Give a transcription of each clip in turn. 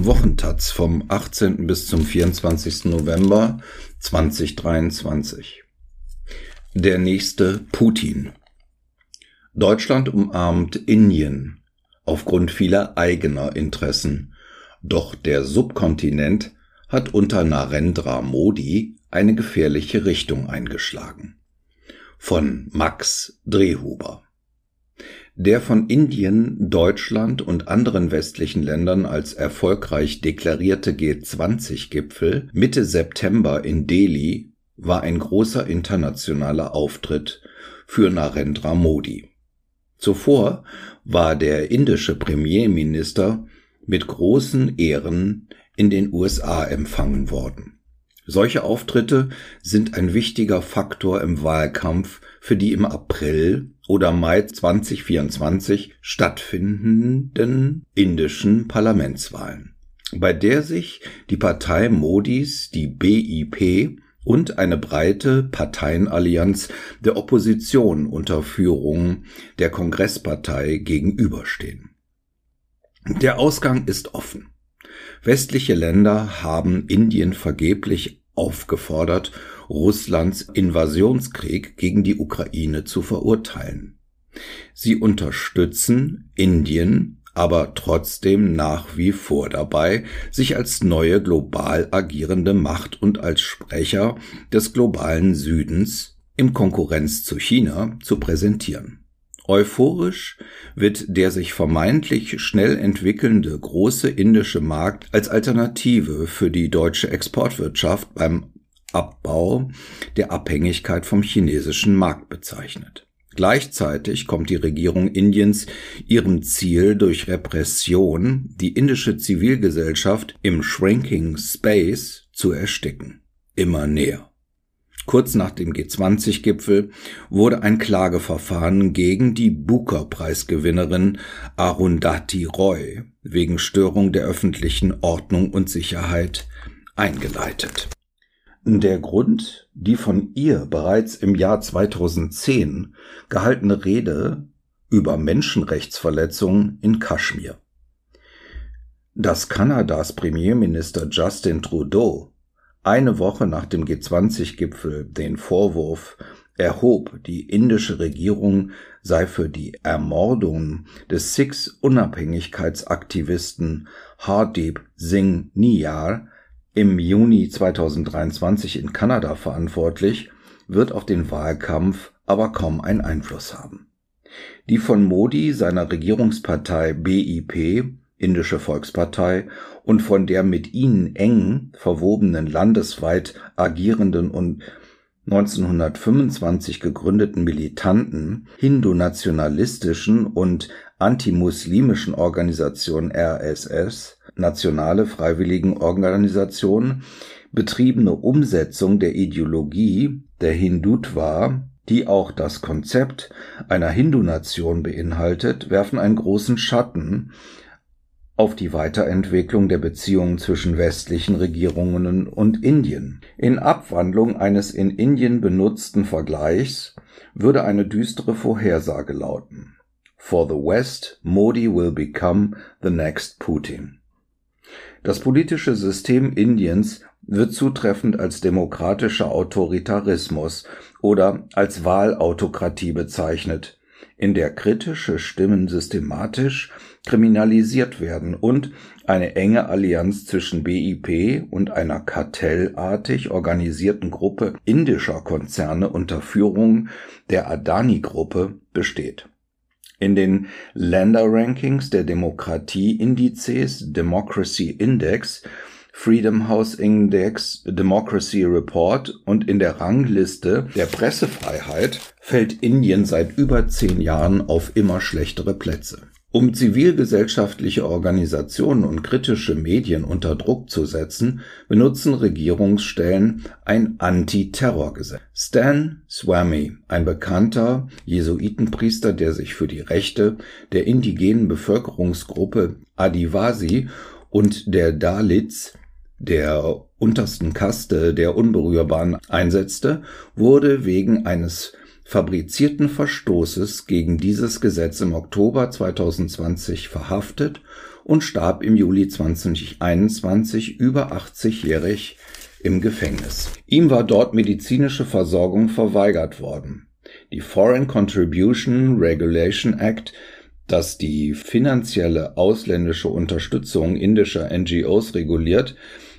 Wochentaz vom 18. bis zum 24. November 2023. Der nächste Putin. Deutschland umarmt Indien aufgrund vieler eigener Interessen. Doch der Subkontinent hat unter Narendra Modi eine gefährliche Richtung eingeschlagen. Von Max Drehhuber der von Indien, Deutschland und anderen westlichen Ländern als erfolgreich deklarierte G20-Gipfel Mitte September in Delhi war ein großer internationaler Auftritt für Narendra Modi. Zuvor war der indische Premierminister mit großen Ehren in den USA empfangen worden. Solche Auftritte sind ein wichtiger Faktor im Wahlkampf für die im April oder Mai 2024 stattfindenden indischen Parlamentswahlen, bei der sich die Partei Modis, die BIP und eine breite Parteienallianz der Opposition unter Führung der Kongresspartei gegenüberstehen. Der Ausgang ist offen. Westliche Länder haben Indien vergeblich aufgefordert, Russlands Invasionskrieg gegen die Ukraine zu verurteilen. Sie unterstützen Indien aber trotzdem nach wie vor dabei, sich als neue global agierende Macht und als Sprecher des globalen Südens im Konkurrenz zu China zu präsentieren. Euphorisch wird der sich vermeintlich schnell entwickelnde große indische Markt als Alternative für die deutsche Exportwirtschaft beim Abbau der Abhängigkeit vom chinesischen Markt bezeichnet. Gleichzeitig kommt die Regierung Indiens ihrem Ziel durch Repression, die indische Zivilgesellschaft im Shrinking Space zu ersticken, immer näher. Kurz nach dem G20-Gipfel wurde ein Klageverfahren gegen die Booker-Preisgewinnerin Arundhati Roy wegen Störung der öffentlichen Ordnung und Sicherheit eingeleitet. Der Grund, die von ihr bereits im Jahr 2010 gehaltene Rede über Menschenrechtsverletzungen in Kaschmir. Dass Kanadas Premierminister Justin Trudeau eine Woche nach dem G20-Gipfel den Vorwurf erhob, die indische Regierung sei für die Ermordung des Sikhs-Unabhängigkeitsaktivisten Hardeep Singh Niyar im Juni 2023 in Kanada verantwortlich, wird auf den Wahlkampf aber kaum einen Einfluss haben. Die von Modi, seiner Regierungspartei BIP, Indische Volkspartei und von der mit ihnen eng verwobenen landesweit agierenden und 1925 gegründeten militanten hindu-nationalistischen und antimuslimischen Organisation RSS, Nationale Freiwilligenorganisation, betriebene Umsetzung der Ideologie der Hindutva, die auch das Konzept einer Hindu-Nation beinhaltet, werfen einen großen Schatten auf die Weiterentwicklung der Beziehungen zwischen westlichen Regierungen und Indien. In Abwandlung eines in Indien benutzten Vergleichs würde eine düstere Vorhersage lauten. For the West, Modi will become the next Putin. Das politische System Indiens wird zutreffend als demokratischer Autoritarismus oder als Wahlautokratie bezeichnet, in der kritische Stimmen systematisch kriminalisiert werden und eine enge Allianz zwischen BIP und einer kartellartig organisierten Gruppe indischer Konzerne unter Führung der Adani-Gruppe besteht. In den Länderrankings der Demokratieindizes Democracy Index Freedom House Index Democracy Report und in der Rangliste der Pressefreiheit fällt Indien seit über zehn Jahren auf immer schlechtere Plätze. Um zivilgesellschaftliche Organisationen und kritische Medien unter Druck zu setzen, benutzen Regierungsstellen ein Anti-Terror-Gesetz. Stan Swamy, ein bekannter Jesuitenpriester, der sich für die Rechte der indigenen Bevölkerungsgruppe Adivasi und der Dalits der untersten Kaste der Unberührbaren einsetzte, wurde wegen eines fabrizierten Verstoßes gegen dieses Gesetz im Oktober 2020 verhaftet und starb im Juli 2021 über 80-jährig im Gefängnis. Ihm war dort medizinische Versorgung verweigert worden. Die Foreign Contribution Regulation Act, das die finanzielle ausländische Unterstützung indischer NGOs reguliert,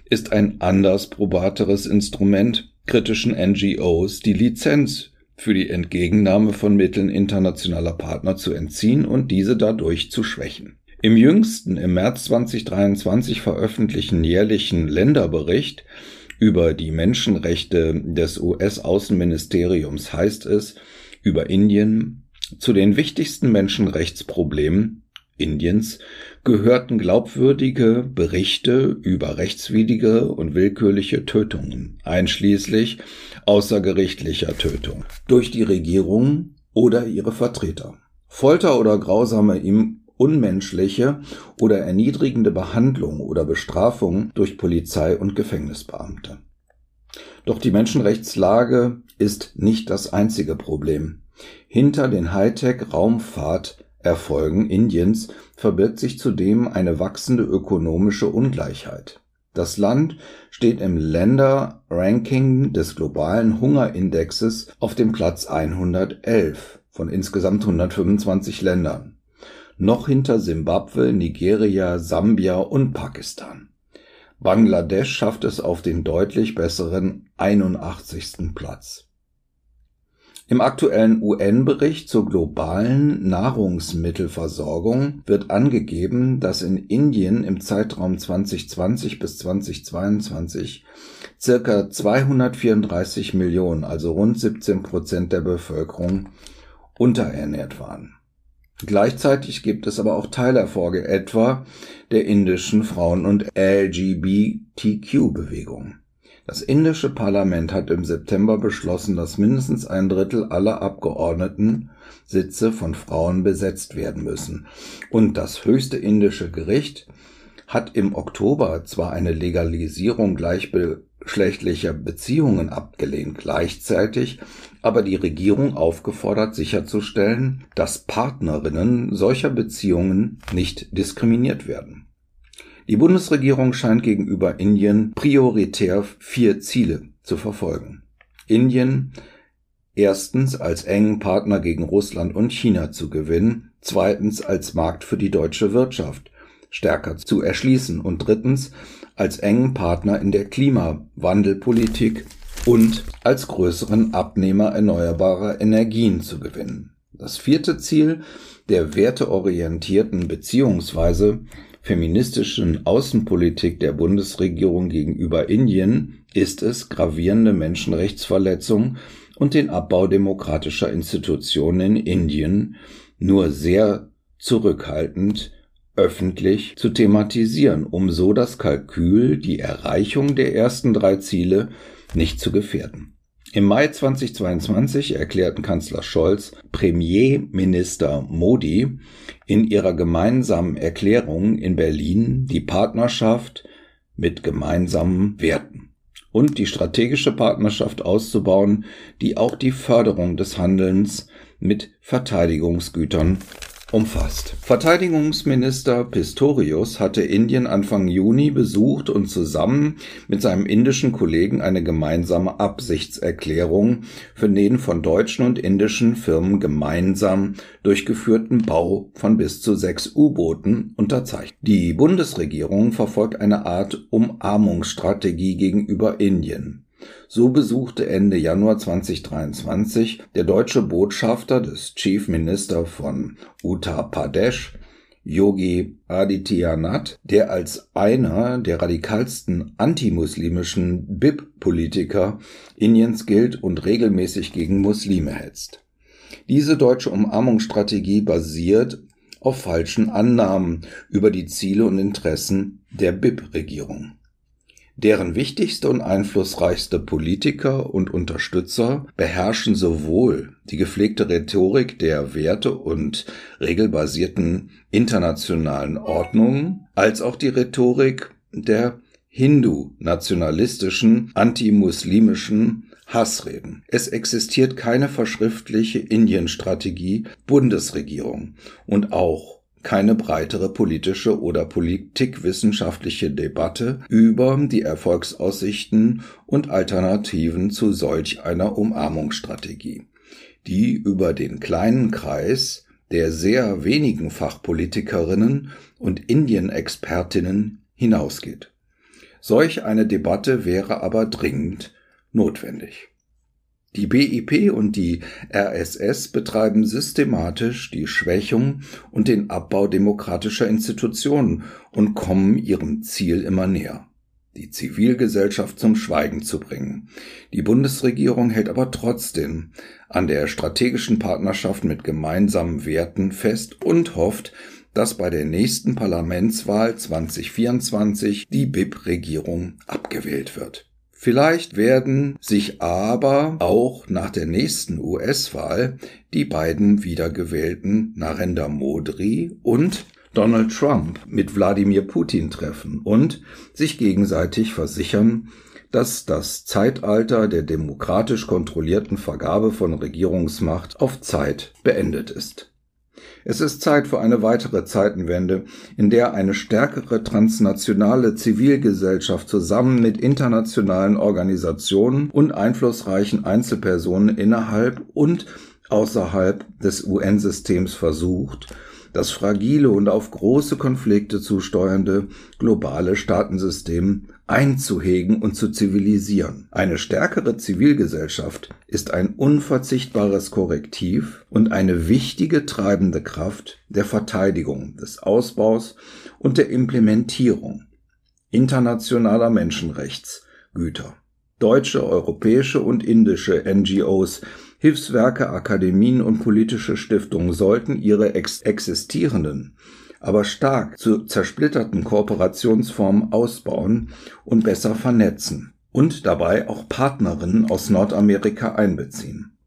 ist ein anders probateres Instrument, kritischen NGOs die Lizenz für die Entgegennahme von Mitteln internationaler Partner zu entziehen und diese dadurch zu schwächen. Im jüngsten, im März 2023 veröffentlichten jährlichen Länderbericht über die Menschenrechte des US-Außenministeriums heißt es über Indien, zu den wichtigsten Menschenrechtsproblemen Indiens gehörten glaubwürdige Berichte über rechtswidrige und willkürliche Tötungen, einschließlich außergerichtlicher Tötung, durch die Regierung oder ihre Vertreter. Folter oder grausame unmenschliche oder erniedrigende Behandlung oder Bestrafung durch Polizei und Gefängnisbeamte. Doch die Menschenrechtslage ist nicht das einzige Problem. Hinter den Hightech-Raumfahrt Erfolgen Indiens verbirgt sich zudem eine wachsende ökonomische Ungleichheit. Das Land steht im Länderranking des globalen Hungerindexes auf dem Platz 111 von insgesamt 125 Ländern, noch hinter Simbabwe, Nigeria, Sambia und Pakistan. Bangladesch schafft es auf den deutlich besseren 81. Platz im aktuellen UN-Bericht zur globalen Nahrungsmittelversorgung wird angegeben, dass in Indien im Zeitraum 2020 bis 2022 circa 234 Millionen, also rund 17 Prozent der Bevölkerung, unterernährt waren. Gleichzeitig gibt es aber auch Teilerfolge, etwa der indischen Frauen- und LGBTQ-Bewegung. Das indische Parlament hat im September beschlossen, dass mindestens ein Drittel aller Abgeordnetensitze von Frauen besetzt werden müssen. Und das höchste indische Gericht hat im Oktober zwar eine Legalisierung gleichgeschlechtlicher Beziehungen abgelehnt, gleichzeitig aber die Regierung aufgefordert sicherzustellen, dass Partnerinnen solcher Beziehungen nicht diskriminiert werden. Die Bundesregierung scheint gegenüber Indien prioritär vier Ziele zu verfolgen. Indien erstens als engen Partner gegen Russland und China zu gewinnen, zweitens als Markt für die deutsche Wirtschaft stärker zu erschließen und drittens als engen Partner in der Klimawandelpolitik und als größeren Abnehmer erneuerbarer Energien zu gewinnen. Das vierte Ziel der werteorientierten bzw feministischen Außenpolitik der Bundesregierung gegenüber Indien ist es, gravierende Menschenrechtsverletzungen und den Abbau demokratischer Institutionen in Indien nur sehr zurückhaltend öffentlich zu thematisieren, um so das Kalkül, die Erreichung der ersten drei Ziele nicht zu gefährden. Im Mai 2022 erklärten Kanzler Scholz, Premierminister Modi in ihrer gemeinsamen Erklärung in Berlin die Partnerschaft mit gemeinsamen Werten und die strategische Partnerschaft auszubauen, die auch die Förderung des Handelns mit Verteidigungsgütern umfasst. Verteidigungsminister Pistorius hatte Indien Anfang Juni besucht und zusammen mit seinem indischen Kollegen eine gemeinsame Absichtserklärung für den von deutschen und indischen Firmen gemeinsam durchgeführten Bau von bis zu sechs U-Booten unterzeichnet. Die Bundesregierung verfolgt eine Art Umarmungsstrategie gegenüber Indien. So besuchte Ende Januar 2023 der deutsche Botschafter des Chief Minister von Uttar Pradesh, Yogi Adityanath, der als einer der radikalsten antimuslimischen BIP-Politiker Indiens gilt und regelmäßig gegen Muslime hetzt. Diese deutsche Umarmungsstrategie basiert auf falschen Annahmen über die Ziele und Interessen der BIP-Regierung. Deren wichtigste und einflussreichste Politiker und Unterstützer beherrschen sowohl die gepflegte Rhetorik der Werte- und regelbasierten internationalen Ordnungen als auch die Rhetorik der hindu-nationalistischen, antimuslimischen Hassreden. Es existiert keine verschriftliche Indienstrategie Bundesregierung und auch keine breitere politische oder politikwissenschaftliche Debatte über die Erfolgsaussichten und Alternativen zu solch einer Umarmungsstrategie, die über den kleinen Kreis der sehr wenigen Fachpolitikerinnen und Indien-Expertinnen hinausgeht. Solch eine Debatte wäre aber dringend notwendig. Die BIP und die RSS betreiben systematisch die Schwächung und den Abbau demokratischer Institutionen und kommen ihrem Ziel immer näher die Zivilgesellschaft zum Schweigen zu bringen. Die Bundesregierung hält aber trotzdem an der strategischen Partnerschaft mit gemeinsamen Werten fest und hofft, dass bei der nächsten Parlamentswahl 2024 die BIP-Regierung abgewählt wird. Vielleicht werden sich aber auch nach der nächsten US-Wahl die beiden wiedergewählten Narendra Modi und Donald Trump mit Wladimir Putin treffen und sich gegenseitig versichern, dass das Zeitalter der demokratisch kontrollierten Vergabe von Regierungsmacht auf Zeit beendet ist. Es ist Zeit für eine weitere Zeitenwende, in der eine stärkere transnationale Zivilgesellschaft zusammen mit internationalen Organisationen und einflussreichen Einzelpersonen innerhalb und außerhalb des UN-Systems versucht, das fragile und auf große Konflikte zusteuernde globale Staatensystem einzuhegen und zu zivilisieren. Eine stärkere Zivilgesellschaft ist ein unverzichtbares Korrektiv und eine wichtige treibende Kraft der Verteidigung, des Ausbaus und der Implementierung internationaler Menschenrechtsgüter. Deutsche, europäische und indische NGOs Hilfswerke, Akademien und politische Stiftungen sollten ihre ex existierenden, aber stark zu zersplitterten Kooperationsformen ausbauen und besser vernetzen und dabei auch Partnerinnen aus Nordamerika einbeziehen.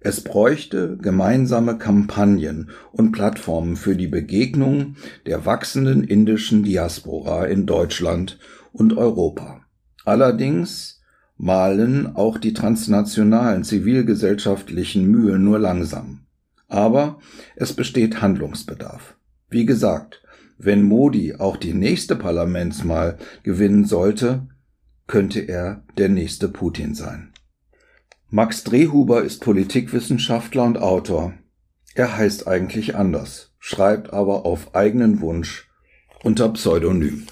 Es bräuchte gemeinsame Kampagnen und Plattformen für die Begegnung der wachsenden indischen Diaspora in Deutschland und Europa. Allerdings malen auch die transnationalen zivilgesellschaftlichen Mühe nur langsam. Aber es besteht Handlungsbedarf. Wie gesagt, wenn Modi auch die nächste Parlamentswahl gewinnen sollte, könnte er der nächste Putin sein. Max Drehhuber ist Politikwissenschaftler und Autor. Er heißt eigentlich anders, schreibt aber auf eigenen Wunsch unter Pseudonym.